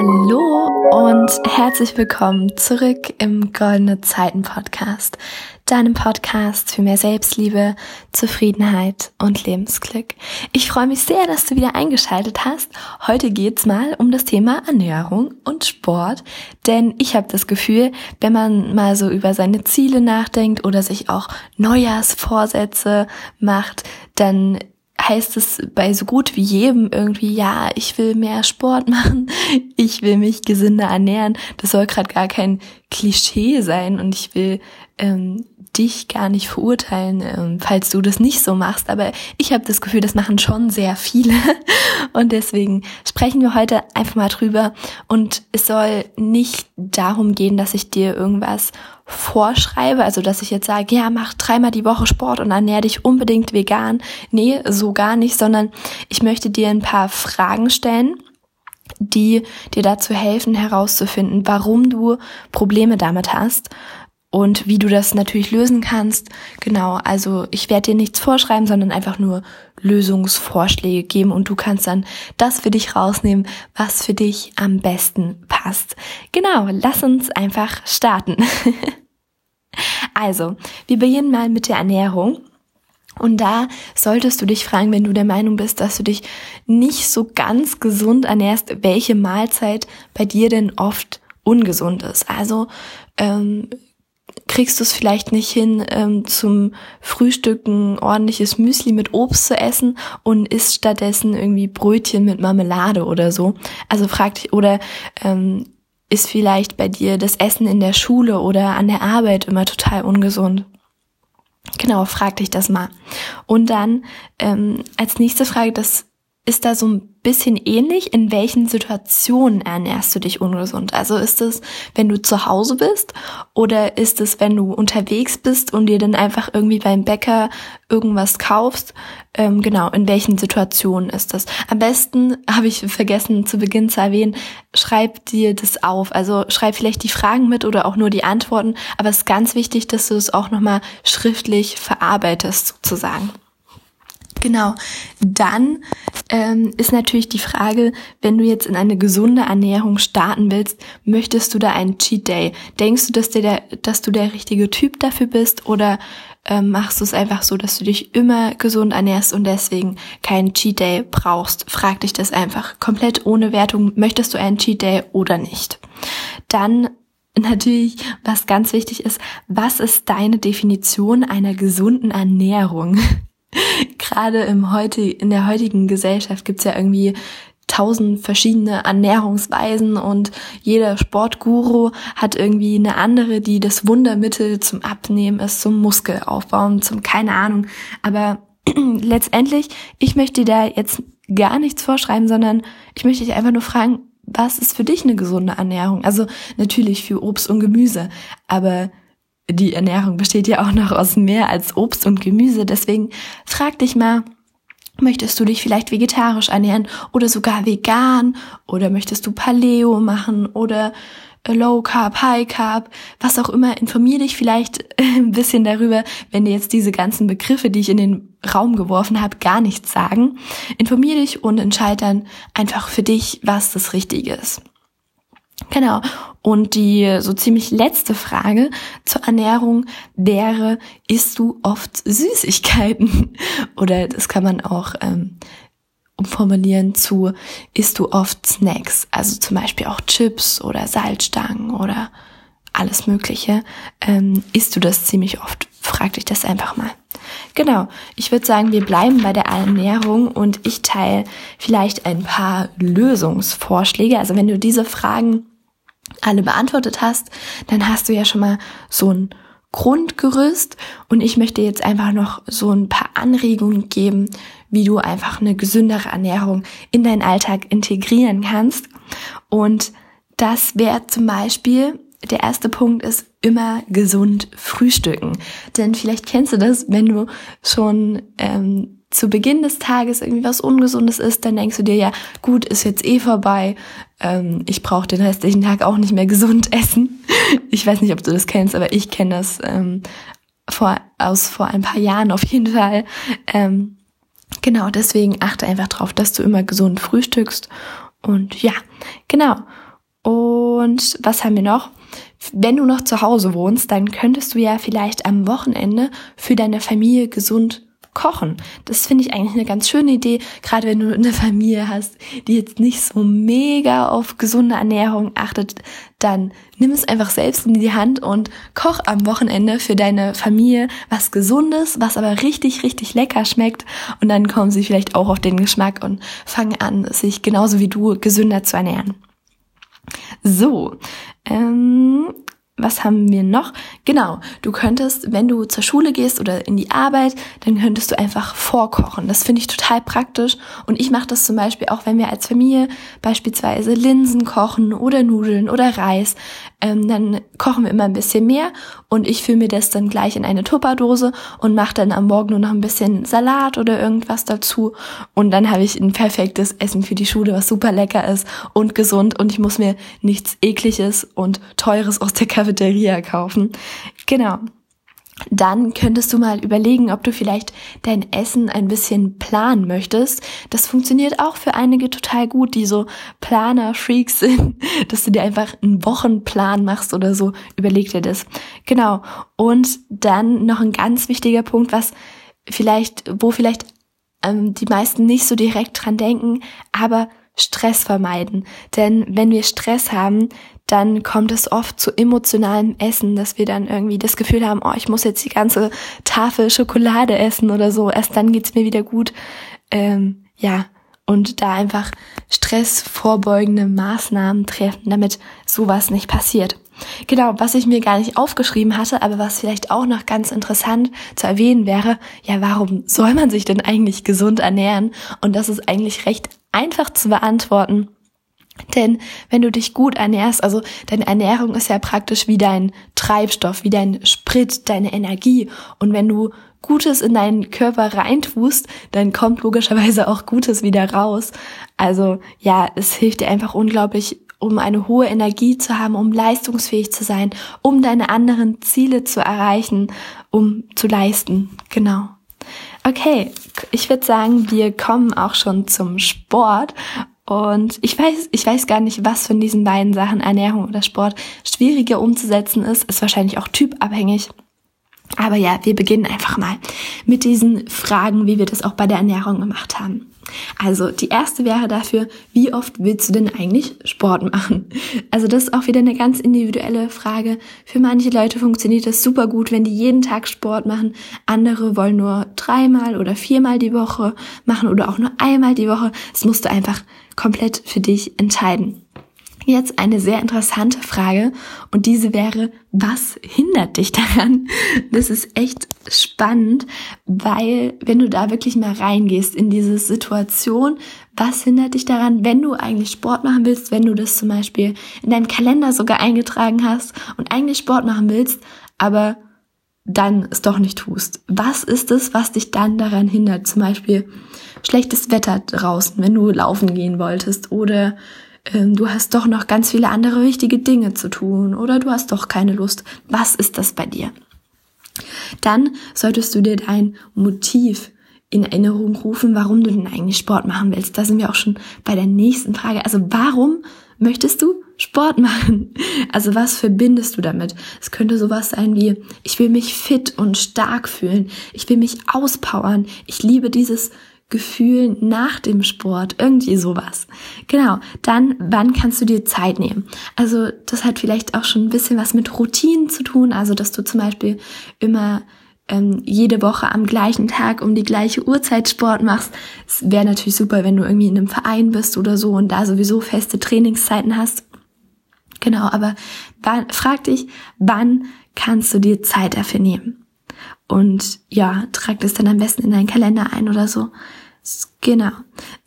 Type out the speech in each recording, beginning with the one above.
Hallo und herzlich willkommen zurück im Goldene Zeiten Podcast, deinem Podcast für mehr Selbstliebe, Zufriedenheit und Lebensglück. Ich freue mich sehr, dass du wieder eingeschaltet hast. Heute geht's mal um das Thema Ernährung und Sport, denn ich habe das Gefühl, wenn man mal so über seine Ziele nachdenkt oder sich auch Neujahrsvorsätze macht, dann heißt es bei so gut wie jedem irgendwie, ja, ich will mehr Sport machen, ich will mich gesünder ernähren. Das soll gerade gar kein Klischee sein und ich will ähm, dich gar nicht verurteilen, ähm, falls du das nicht so machst. Aber ich habe das Gefühl, das machen schon sehr viele. Und deswegen sprechen wir heute einfach mal drüber. Und es soll nicht darum gehen, dass ich dir irgendwas vorschreibe, also dass ich jetzt sage, ja, mach dreimal die Woche Sport und ernähr dich unbedingt vegan. Nee, so gar nicht, sondern ich möchte dir ein paar Fragen stellen die dir dazu helfen herauszufinden, warum du Probleme damit hast und wie du das natürlich lösen kannst. Genau, also ich werde dir nichts vorschreiben, sondern einfach nur Lösungsvorschläge geben und du kannst dann das für dich rausnehmen, was für dich am besten passt. Genau, lass uns einfach starten. also, wir beginnen mal mit der Ernährung. Und da solltest du dich fragen, wenn du der Meinung bist, dass du dich nicht so ganz gesund ernährst, welche Mahlzeit bei dir denn oft ungesund ist. Also ähm, kriegst du es vielleicht nicht hin, ähm, zum Frühstücken ordentliches Müsli mit Obst zu essen und isst stattdessen irgendwie Brötchen mit Marmelade oder so. Also frag dich, oder ähm, ist vielleicht bei dir das Essen in der Schule oder an der Arbeit immer total ungesund? Genau, frag dich das mal. Und dann ähm, als nächste Frage, das ist da so ein bisschen ähnlich. In welchen Situationen ernährst du dich ungesund? Also ist es, wenn du zu Hause bist oder ist es, wenn du unterwegs bist und dir dann einfach irgendwie beim Bäcker irgendwas kaufst? Ähm, genau, in welchen Situationen ist das? Am besten, habe ich vergessen zu Beginn zu erwähnen, schreib dir das auf. Also schreib vielleicht die Fragen mit oder auch nur die Antworten. Aber es ist ganz wichtig, dass du es auch nochmal schriftlich verarbeitest sozusagen. Genau. Dann ähm, ist natürlich die Frage, wenn du jetzt in eine gesunde Ernährung starten willst, möchtest du da einen Cheat Day? Denkst du, dass, der, dass du der richtige Typ dafür bist oder ähm, machst du es einfach so, dass du dich immer gesund ernährst und deswegen keinen Cheat Day brauchst? Frag dich das einfach komplett ohne Wertung. Möchtest du einen Cheat Day oder nicht? Dann natürlich, was ganz wichtig ist, was ist deine Definition einer gesunden Ernährung? Gerade im heute, in der heutigen Gesellschaft gibt's ja irgendwie tausend verschiedene Ernährungsweisen und jeder Sportguru hat irgendwie eine andere, die das Wundermittel zum Abnehmen ist, zum Muskelaufbauen, zum keine Ahnung. Aber letztendlich, ich möchte da jetzt gar nichts vorschreiben, sondern ich möchte dich einfach nur fragen, was ist für dich eine gesunde Ernährung? Also natürlich für Obst und Gemüse, aber die Ernährung besteht ja auch noch aus mehr als Obst und Gemüse. Deswegen frag dich mal, möchtest du dich vielleicht vegetarisch ernähren oder sogar vegan oder möchtest du Paleo machen oder Low Carb, High Carb, was auch immer. Informier dich vielleicht ein bisschen darüber, wenn dir jetzt diese ganzen Begriffe, die ich in den Raum geworfen habe, gar nichts sagen. Informier dich und entscheid dann einfach für dich, was das Richtige ist. Genau. Und die so ziemlich letzte Frage zur Ernährung wäre, isst du oft Süßigkeiten? Oder das kann man auch ähm, umformulieren zu, isst du oft Snacks? Also zum Beispiel auch Chips oder Salzstangen oder alles Mögliche. Ähm, isst du das ziemlich oft? Frag dich das einfach mal. Genau, ich würde sagen, wir bleiben bei der Ernährung und ich teile vielleicht ein paar Lösungsvorschläge. Also wenn du diese Fragen alle beantwortet hast, dann hast du ja schon mal so ein Grundgerüst und ich möchte jetzt einfach noch so ein paar Anregungen geben, wie du einfach eine gesündere Ernährung in deinen Alltag integrieren kannst. Und das wäre zum Beispiel, der erste Punkt ist immer gesund frühstücken. Denn vielleicht kennst du das, wenn du schon ähm, zu Beginn des Tages irgendwie was Ungesundes ist, dann denkst du dir ja, gut, ist jetzt eh vorbei, ähm, ich brauche den restlichen Tag auch nicht mehr gesund essen. Ich weiß nicht, ob du das kennst, aber ich kenne das ähm, vor, aus vor ein paar Jahren auf jeden Fall. Ähm, genau, deswegen achte einfach drauf, dass du immer gesund frühstückst. Und ja, genau. Und was haben wir noch? Wenn du noch zu Hause wohnst, dann könntest du ja vielleicht am Wochenende für deine Familie gesund kochen. Das finde ich eigentlich eine ganz schöne Idee, gerade wenn du eine Familie hast, die jetzt nicht so mega auf gesunde Ernährung achtet, dann nimm es einfach selbst in die Hand und koch am Wochenende für deine Familie was Gesundes, was aber richtig, richtig lecker schmeckt und dann kommen sie vielleicht auch auf den Geschmack und fangen an, sich genauso wie du gesünder zu ernähren. So, ähm, was haben wir noch? Genau, du könntest, wenn du zur Schule gehst oder in die Arbeit, dann könntest du einfach vorkochen. Das finde ich total praktisch. Und ich mache das zum Beispiel auch, wenn wir als Familie beispielsweise Linsen kochen oder Nudeln oder Reis. Ähm, dann kochen wir immer ein bisschen mehr und ich fülle mir das dann gleich in eine Tupperdose und mache dann am Morgen nur noch ein bisschen Salat oder irgendwas dazu. Und dann habe ich ein perfektes Essen für die Schule, was super lecker ist und gesund und ich muss mir nichts ekliges und teures aus der Kaffee Cafeteria kaufen. Genau. Dann könntest du mal überlegen, ob du vielleicht dein Essen ein bisschen planen möchtest. Das funktioniert auch für einige total gut, die so Planer-Freaks sind, dass du dir einfach einen Wochenplan machst oder so. Überleg dir das. Genau. Und dann noch ein ganz wichtiger Punkt, was vielleicht, wo vielleicht ähm, die meisten nicht so direkt dran denken, aber Stress vermeiden. Denn wenn wir Stress haben, dann kommt es oft zu emotionalem Essen, dass wir dann irgendwie das Gefühl haben, oh, ich muss jetzt die ganze Tafel Schokolade essen oder so. Erst dann geht's mir wieder gut. Ähm, ja, und da einfach stressvorbeugende Maßnahmen treffen, damit sowas nicht passiert. Genau, was ich mir gar nicht aufgeschrieben hatte, aber was vielleicht auch noch ganz interessant zu erwähnen wäre, ja, warum soll man sich denn eigentlich gesund ernähren? Und das ist eigentlich recht einfach zu beantworten. Denn wenn du dich gut ernährst, also deine Ernährung ist ja praktisch wie dein Treibstoff, wie dein Sprit, deine Energie. Und wenn du Gutes in deinen Körper reintust, dann kommt logischerweise auch Gutes wieder raus. Also ja, es hilft dir einfach unglaublich, um eine hohe Energie zu haben, um leistungsfähig zu sein, um deine anderen Ziele zu erreichen, um zu leisten. Genau. Okay, ich würde sagen, wir kommen auch schon zum Sport. Und ich weiß, ich weiß gar nicht, was von diesen beiden Sachen, Ernährung oder Sport, schwieriger umzusetzen ist. Ist wahrscheinlich auch typabhängig. Aber ja, wir beginnen einfach mal mit diesen Fragen, wie wir das auch bei der Ernährung gemacht haben. Also die erste wäre dafür, wie oft willst du denn eigentlich Sport machen? Also das ist auch wieder eine ganz individuelle Frage. Für manche Leute funktioniert das super gut, wenn die jeden Tag Sport machen. Andere wollen nur dreimal oder viermal die Woche machen oder auch nur einmal die Woche. Das musst du einfach komplett für dich entscheiden. Jetzt eine sehr interessante Frage und diese wäre, was hindert dich daran? Das ist echt spannend, weil wenn du da wirklich mal reingehst in diese Situation, was hindert dich daran, wenn du eigentlich Sport machen willst, wenn du das zum Beispiel in deinem Kalender sogar eingetragen hast und eigentlich Sport machen willst, aber dann es doch nicht tust. Was ist es, was dich dann daran hindert? Zum Beispiel schlechtes Wetter draußen, wenn du laufen gehen wolltest oder du hast doch noch ganz viele andere wichtige Dinge zu tun oder du hast doch keine Lust. Was ist das bei dir? Dann solltest du dir dein Motiv in Erinnerung rufen, warum du denn eigentlich Sport machen willst. Da sind wir auch schon bei der nächsten Frage. Also warum möchtest du Sport machen? Also was verbindest du damit? Es könnte sowas sein wie, ich will mich fit und stark fühlen. Ich will mich auspowern. Ich liebe dieses Gefühl nach dem Sport, irgendwie sowas. Genau, dann, wann kannst du dir Zeit nehmen? Also das hat vielleicht auch schon ein bisschen was mit Routinen zu tun, also dass du zum Beispiel immer ähm, jede Woche am gleichen Tag um die gleiche Uhrzeit Sport machst. Es wäre natürlich super, wenn du irgendwie in einem Verein bist oder so und da sowieso feste Trainingszeiten hast. Genau, aber wann, frag dich, wann kannst du dir Zeit dafür nehmen? Und ja, trag das dann am besten in deinen Kalender ein oder so. Genau.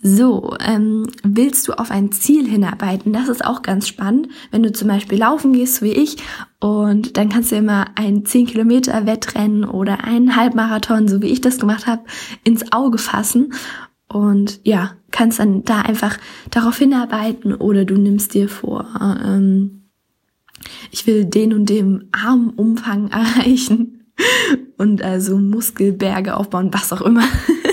So, ähm, willst du auf ein Ziel hinarbeiten? Das ist auch ganz spannend. Wenn du zum Beispiel laufen gehst, so wie ich, und dann kannst du immer ein 10 Kilometer Wettrennen oder einen Halbmarathon, so wie ich das gemacht habe, ins Auge fassen. Und ja, kannst dann da einfach darauf hinarbeiten oder du nimmst dir vor, ähm, ich will den und dem Armumfang erreichen und also Muskelberge aufbauen, was auch immer.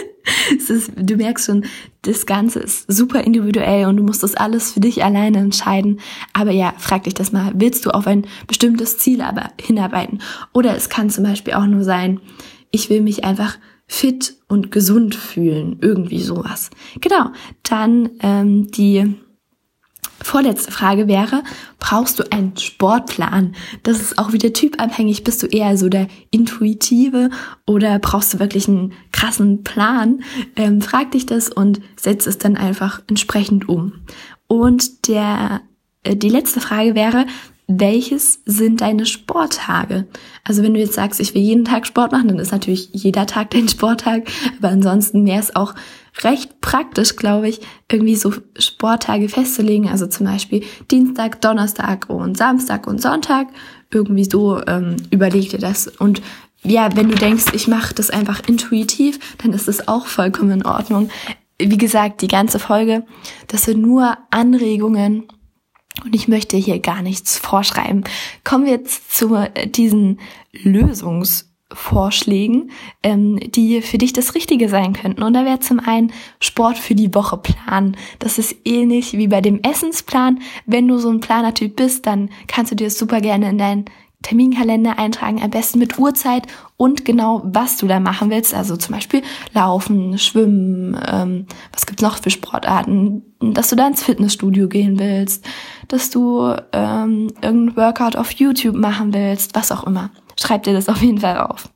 es du merkst schon, das Ganze ist super individuell und du musst das alles für dich alleine entscheiden. Aber ja, frag dich das mal. Willst du auf ein bestimmtes Ziel aber hinarbeiten? Oder es kann zum Beispiel auch nur sein, ich will mich einfach fit und gesund fühlen. Irgendwie sowas. Genau. Dann ähm, die Vorletzte Frage wäre, brauchst du einen Sportplan? Das ist auch wieder typabhängig. Bist du eher so der Intuitive oder brauchst du wirklich einen krassen Plan? Ähm, frag dich das und setz es dann einfach entsprechend um. Und der, äh, die letzte Frage wäre, welches sind deine Sporttage? Also wenn du jetzt sagst, ich will jeden Tag Sport machen, dann ist natürlich jeder Tag dein Sporttag. Aber ansonsten wäre es auch recht praktisch, glaube ich, irgendwie so Sporttage festzulegen. Also zum Beispiel Dienstag, Donnerstag und Samstag und Sonntag. Irgendwie so ähm, überleg dir das. Und ja, wenn du denkst, ich mache das einfach intuitiv, dann ist das auch vollkommen in Ordnung. Wie gesagt, die ganze Folge, das sind nur Anregungen und ich möchte hier gar nichts vorschreiben. Kommen wir jetzt zu äh, diesen Lösungsvorschlägen, ähm, die für dich das Richtige sein könnten. Und da wäre zum einen Sport für die Woche planen. Das ist ähnlich wie bei dem Essensplan. Wenn du so ein Planertyp bist, dann kannst du dir das super gerne in deinen Terminkalender eintragen, am besten mit Uhrzeit und genau, was du da machen willst. Also zum Beispiel Laufen, Schwimmen, ähm, was gibt's noch für Sportarten, dass du da ins Fitnessstudio gehen willst, dass du ähm, irgendein Workout auf YouTube machen willst, was auch immer. Schreib dir das auf jeden Fall auf.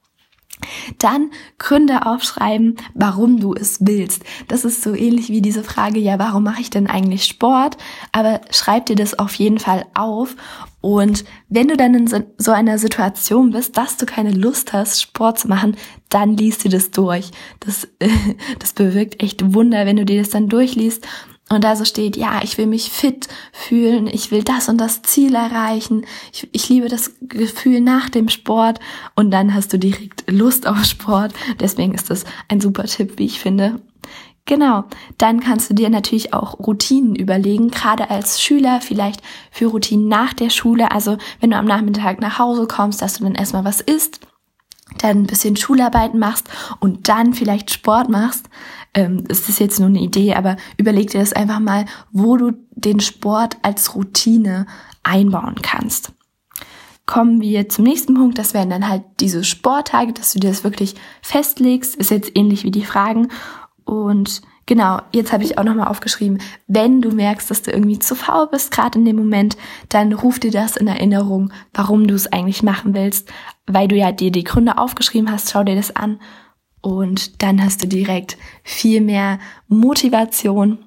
Dann Gründe aufschreiben, warum du es willst. Das ist so ähnlich wie diese Frage, ja, warum mache ich denn eigentlich Sport? Aber schreib dir das auf jeden Fall auf. Und wenn du dann in so einer Situation bist, dass du keine Lust hast, Sport zu machen, dann liest dir das durch. Das, das bewirkt echt Wunder, wenn du dir das dann durchliest und da so steht, ja, ich will mich fit fühlen, ich will das und das Ziel erreichen, ich, ich liebe das Gefühl nach dem Sport und dann hast du direkt Lust auf Sport. Deswegen ist das ein super Tipp, wie ich finde. Genau, dann kannst du dir natürlich auch Routinen überlegen, gerade als Schüler vielleicht für Routinen nach der Schule. Also wenn du am Nachmittag nach Hause kommst, dass du dann erstmal was isst, dann ein bisschen Schularbeiten machst und dann vielleicht Sport machst. Ähm, ist das jetzt nur eine Idee, aber überleg dir das einfach mal, wo du den Sport als Routine einbauen kannst. Kommen wir zum nächsten Punkt, das wären dann halt diese Sporttage, dass du dir das wirklich festlegst, ist jetzt ähnlich wie die Fragen und Genau, jetzt habe ich auch nochmal aufgeschrieben, wenn du merkst, dass du irgendwie zu faul bist, gerade in dem Moment, dann ruf dir das in Erinnerung, warum du es eigentlich machen willst, weil du ja dir die Gründe aufgeschrieben hast, schau dir das an und dann hast du direkt viel mehr Motivation.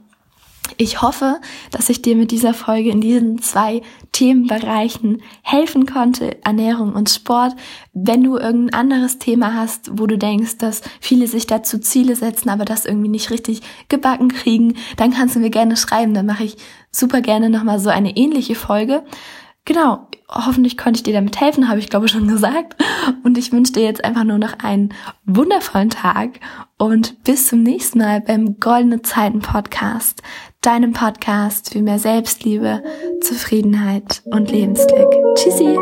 Ich hoffe, dass ich dir mit dieser Folge in diesen zwei Themenbereichen helfen konnte, Ernährung und Sport. Wenn du irgendein anderes Thema hast, wo du denkst, dass viele sich dazu Ziele setzen, aber das irgendwie nicht richtig gebacken kriegen, dann kannst du mir gerne schreiben. Dann mache ich super gerne nochmal so eine ähnliche Folge. Genau, hoffentlich konnte ich dir damit helfen, habe ich glaube schon gesagt. Und ich wünsche dir jetzt einfach nur noch einen wundervollen Tag und bis zum nächsten Mal beim Goldene Zeiten Podcast, deinem Podcast für mehr Selbstliebe, Zufriedenheit und Lebensglück. Tschüssi!